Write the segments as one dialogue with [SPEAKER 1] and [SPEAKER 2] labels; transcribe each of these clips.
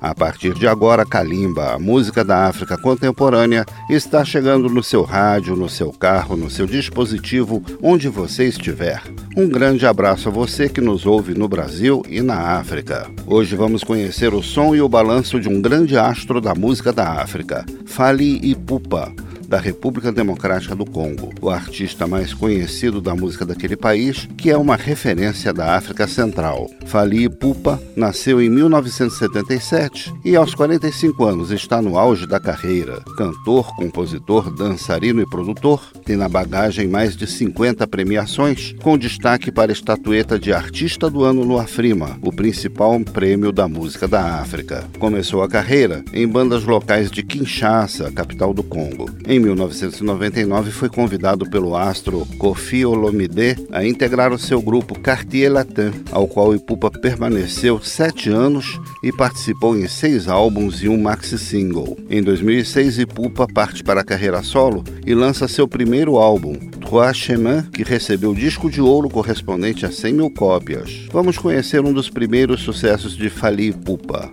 [SPEAKER 1] A
[SPEAKER 2] partir de agora, Kalimba, a música da África contemporânea, está chegando no seu rádio, no seu carro, no seu dispositivo, onde você estiver. Um grande abraço a você que nos ouve no Brasil e na África. Hoje vamos conhecer o som e o balanço de um grande astro da música da África, Fali Ipupa da República Democrática do Congo, o artista mais conhecido da música daquele país, que é uma referência da África Central. Fali Pupa nasceu em 1977 e aos 45 anos está no auge da carreira. Cantor, compositor, dançarino e produtor, tem na bagagem mais de 50 premiações, com destaque para a estatueta de Artista do Ano no Afrima, o principal prêmio da música da África. Começou a carreira em bandas locais de Kinshasa, capital do Congo. Em em 1999 foi convidado pelo astro Kofi Olomide a integrar o seu grupo Cartier Latin, ao qual Ipupa permaneceu sete anos e participou em seis álbuns e um maxi single. Em 2006, Ipupa parte para a carreira solo e lança seu primeiro álbum, Trois Chemins, que recebeu disco de ouro correspondente a 100 mil cópias. Vamos conhecer um dos primeiros sucessos de Fali Ipupa,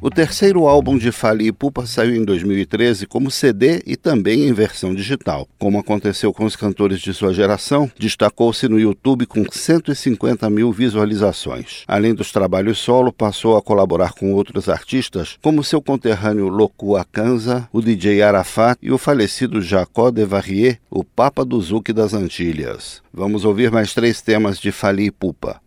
[SPEAKER 3] O terceiro álbum de Fali e Pupa saiu em 2013 como CD e também em versão digital. Como aconteceu com os cantores de sua geração, destacou-se no YouTube com 150 mil visualizações. Além dos trabalhos solo, passou a colaborar com outros artistas, como seu conterrâneo Loku Akanza, o DJ Arafat e o falecido Jacó Devarrier, o Papa do Zouk das Antilhas. Vamos ouvir mais três temas de Fali e
[SPEAKER 4] Pupa.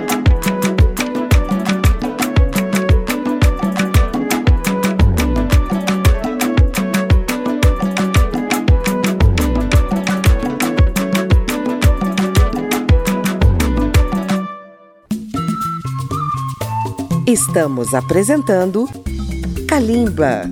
[SPEAKER 5] Estamos apresentando Kalimba.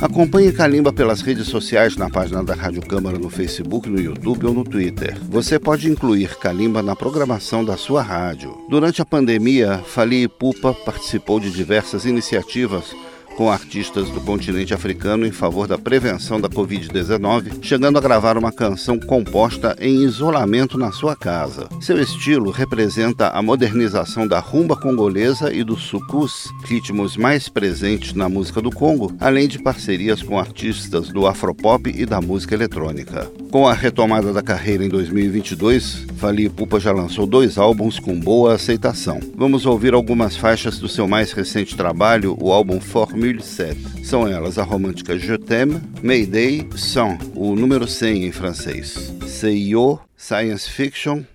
[SPEAKER 3] Acompanhe Kalimba pelas redes sociais na página da Rádio Câmara no Facebook, no YouTube ou no Twitter. Você pode incluir Kalimba na programação da sua rádio. Durante a pandemia, Fali e Pupa participou de diversas iniciativas com artistas do continente africano em favor da prevenção da Covid-19, chegando a gravar uma canção composta em isolamento na sua casa. Seu estilo representa a modernização da rumba congolesa e do sucus, ritmos mais presentes na música do Congo, além de parcerias com artistas do afropop e da música eletrônica. Com a retomada da carreira em 2022, Fali Pupa já lançou dois álbuns com boa aceitação. Vamos ouvir algumas faixas do seu mais recente trabalho, o álbum Form 2007. São elas a romântica Je T'aime, Mayday, Sans, o número 100 em francês, CIO, Science Fiction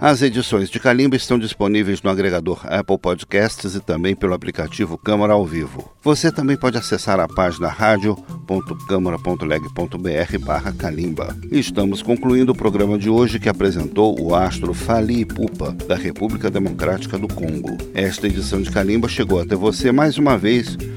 [SPEAKER 4] As
[SPEAKER 1] edições de Calimba estão disponíveis no agregador Apple Podcasts e também pelo aplicativo Câmara ao Vivo. Você também pode acessar a página radio.câmara.leg.br barra Calimba. Estamos concluindo o programa de hoje que apresentou o astro Fali Pupa, da República Democrática do Congo. Esta edição de Calimba chegou até você mais uma vez